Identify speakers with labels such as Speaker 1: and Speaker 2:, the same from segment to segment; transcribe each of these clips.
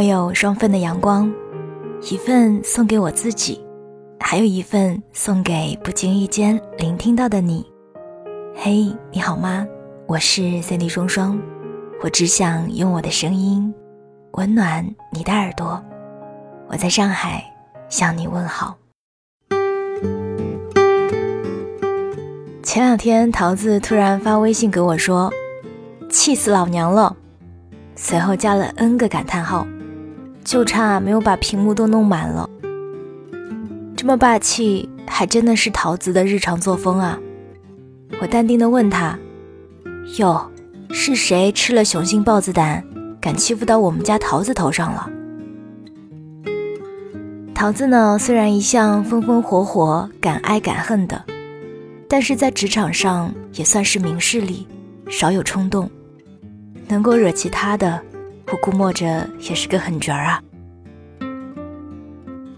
Speaker 1: 我有双份的阳光，一份送给我自己，还有一份送给不经意间聆听到的你。嘿，你好吗？我是三 D 双双，我只想用我的声音温暖你的耳朵。我在上海向你问好。前两天，桃子突然发微信给我说：“气死老娘了！”随后加了 N 个感叹号。就差没有把屏幕都弄满了，这么霸气，还真的是桃子的日常作风啊！我淡定的问他：“哟，是谁吃了雄心豹子胆，敢欺负到我们家桃子头上了？”桃子呢，虽然一向风风火火、敢爱敢恨的，但是在职场上也算是明事理，少有冲动，能够惹其他的。我估摸着也是个狠角儿啊。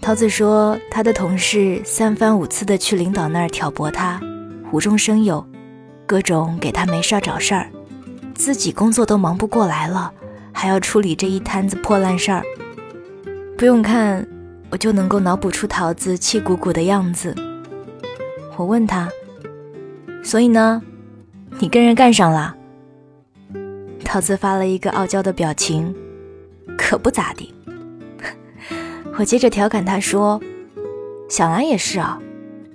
Speaker 1: 桃子说，他的同事三番五次的去领导那儿挑拨他，无中生有，各种给他没事儿找事儿，自己工作都忙不过来了，还要处理这一摊子破烂事儿。不用看，我就能够脑补出桃子气鼓鼓的样子。我问他，所以呢，你跟人干上了？桃子发了一个傲娇的表情，可不咋地。我接着调侃他说：“想来也是啊，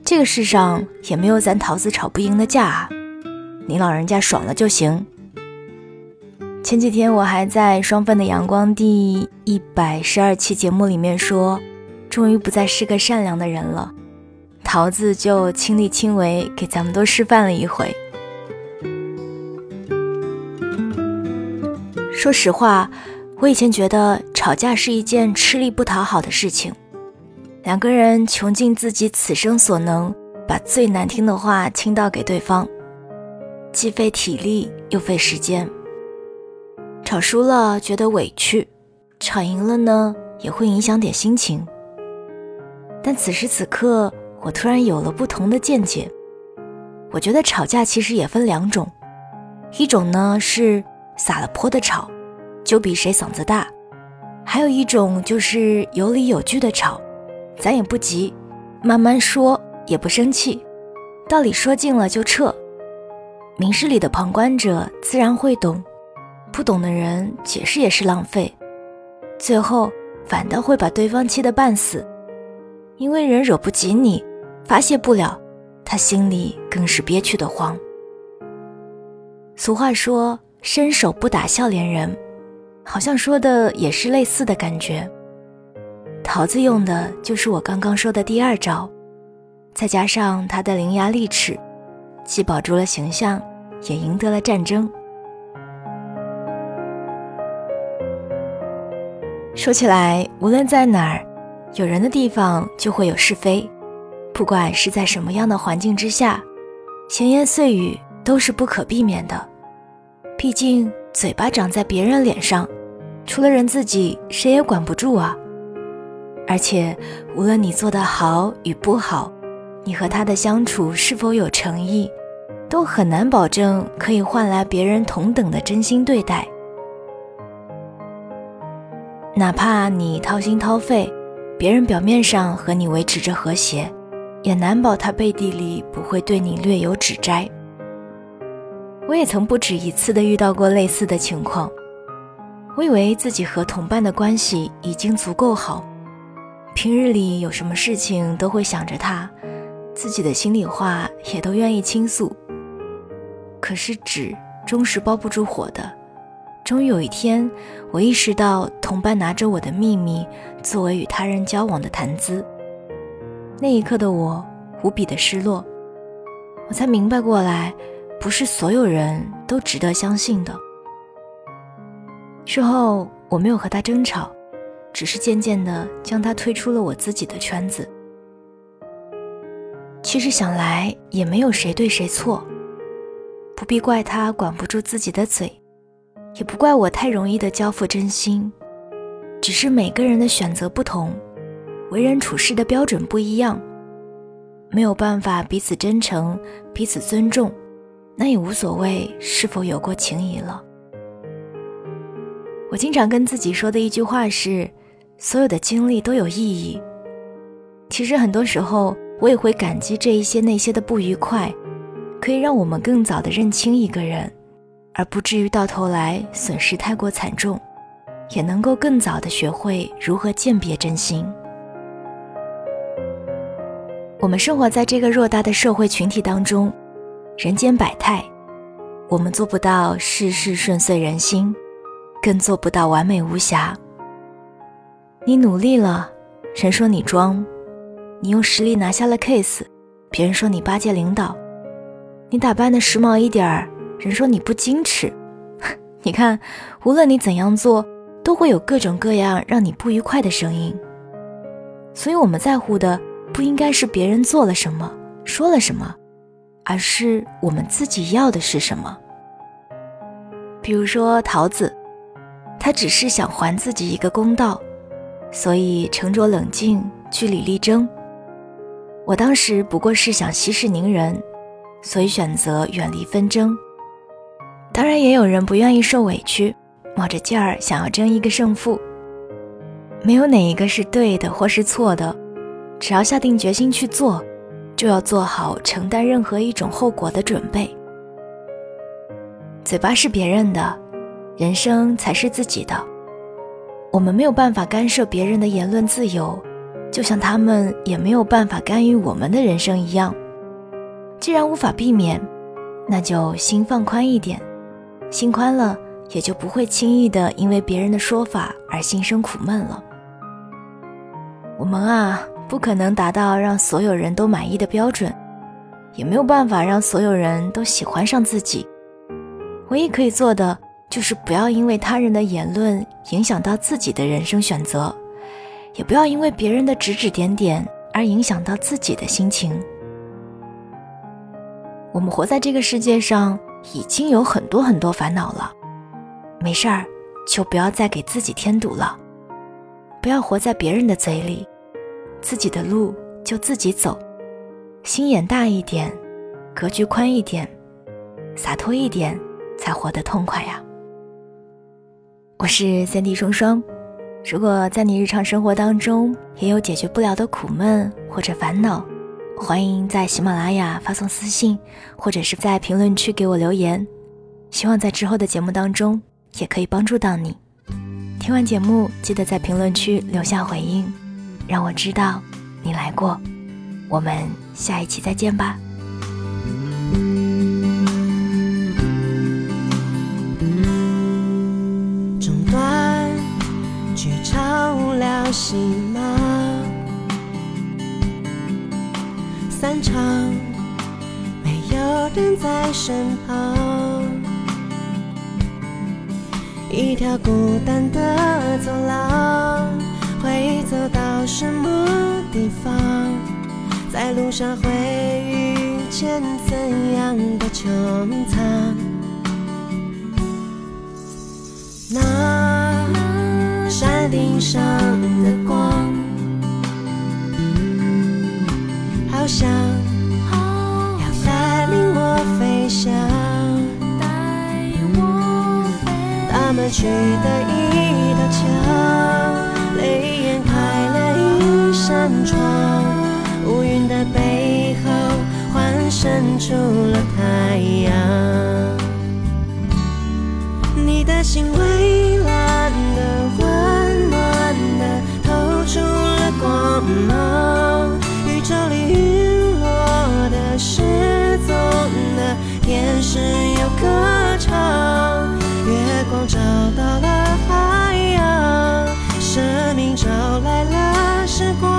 Speaker 1: 这个世上也没有咱桃子吵不赢的架啊，你老人家爽了就行。”前几天我还在《双份的阳光》第一百十二期节目里面说，终于不再是个善良的人了，桃子就亲力亲为给咱们都示范了一回。说实话，我以前觉得吵架是一件吃力不讨好的事情，两个人穷尽自己此生所能，把最难听的话倾倒给对方，既费体力又费时间。吵输了觉得委屈，吵赢了呢也会影响点心情。但此时此刻，我突然有了不同的见解。我觉得吵架其实也分两种，一种呢是。撒了泼的吵，就比谁嗓子大；还有一种就是有理有据的吵，咱也不急，慢慢说，也不生气，道理说尽了就撤。明事理的旁观者自然会懂，不懂的人解释也是浪费，最后反倒会把对方气得半死。因为人惹不起你，发泄不了，他心里更是憋屈的慌。俗话说。伸手不打笑脸人，好像说的也是类似的感觉。桃子用的就是我刚刚说的第二招，再加上他的伶牙俐齿，既保住了形象，也赢得了战争。说起来，无论在哪儿，有人的地方就会有是非，不管是在什么样的环境之下，闲言碎语都是不可避免的。毕竟嘴巴长在别人脸上，除了人自己，谁也管不住啊。而且，无论你做的好与不好，你和他的相处是否有诚意，都很难保证可以换来别人同等的真心对待。哪怕你掏心掏肺，别人表面上和你维持着和谐，也难保他背地里不会对你略有指摘。我也曾不止一次的遇到过类似的情况。我以为自己和同伴的关系已经足够好，平日里有什么事情都会想着他，自己的心里话也都愿意倾诉。可是纸终是包不住火的，终于有一天，我意识到同伴拿着我的秘密作为与他人交往的谈资。那一刻的我无比的失落，我才明白过来。不是所有人都值得相信的。事后我没有和他争吵，只是渐渐的将他推出了我自己的圈子。其实想来也没有谁对谁错，不必怪他管不住自己的嘴，也不怪我太容易的交付真心，只是每个人的选择不同，为人处事的标准不一样，没有办法彼此真诚，彼此尊重。那也无所谓是否有过情谊了。我经常跟自己说的一句话是：所有的经历都有意义。其实很多时候，我也会感激这一些那些的不愉快，可以让我们更早的认清一个人，而不至于到头来损失太过惨重，也能够更早的学会如何鉴别真心。我们生活在这个偌大的社会群体当中，人间百态，我们做不到事事顺遂人心，更做不到完美无瑕。你努力了，人说你装。你用实力拿下了 case，别人说你巴结领导；你打扮的时髦一点儿，人说你不矜持。你看，无论你怎样做，都会有各种各样让你不愉快的声音。所以我们在乎的不应该是别人做了什么、说了什么，而是我们自己要的是什么。比如说桃子，他只是想还自己一个公道，所以沉着冷静，据理力争。我当时不过是想息事宁人，所以选择远离纷争。当然，也有人不愿意受委屈，冒着劲儿想要争一个胜负。没有哪一个是对的或是错的，只要下定决心去做，就要做好承担任何一种后果的准备。嘴巴是别人的，人生才是自己的。我们没有办法干涉别人的言论自由。就像他们也没有办法干预我们的人生一样，既然无法避免，那就心放宽一点，心宽了也就不会轻易的因为别人的说法而心生苦闷了。我们啊，不可能达到让所有人都满意的标准，也没有办法让所有人都喜欢上自己，唯一可以做的就是不要因为他人的言论影响到自己的人生选择。也不要因为别人的指指点点而影响到自己的心情。我们活在这个世界上已经有很多很多烦恼了，没事儿就不要再给自己添堵了。不要活在别人的嘴里，自己的路就自己走，心眼大一点，格局宽一点，洒脱一点，才活得痛快呀。我是三 D 双双。如果在你日常生活当中也有解决不了的苦闷或者烦恼，欢迎在喜马拉雅发送私信，或者是在评论区给我留言。希望在之后的节目当中也可以帮助到你。听完节目，记得在评论区留下回应，让我知道你来过。我们下一期再见吧。
Speaker 2: 戏码散场，没有人在身旁，一条孤单的走廊，会走到什么地方？在路上会遇见怎样的穹苍？那山顶上的光，好。想要带领我飞翔，带我飞他们去的一道墙，泪眼开了一扇窗，乌云的背后幻生出了太阳，你的心蔚是有歌唱，月光找到了海洋，生命找来了时光，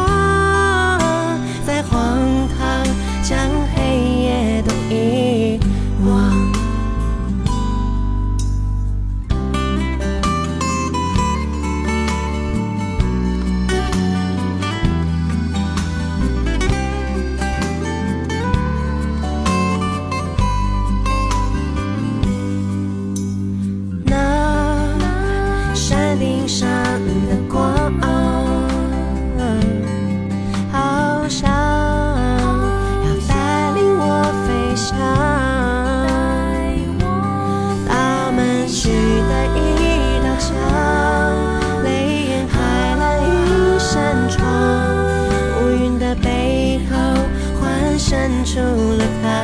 Speaker 2: 的光，啊，好想要带领我飞翔，大门许的一道墙，泪眼开了一扇窗，乌云的背后，幻生出了他。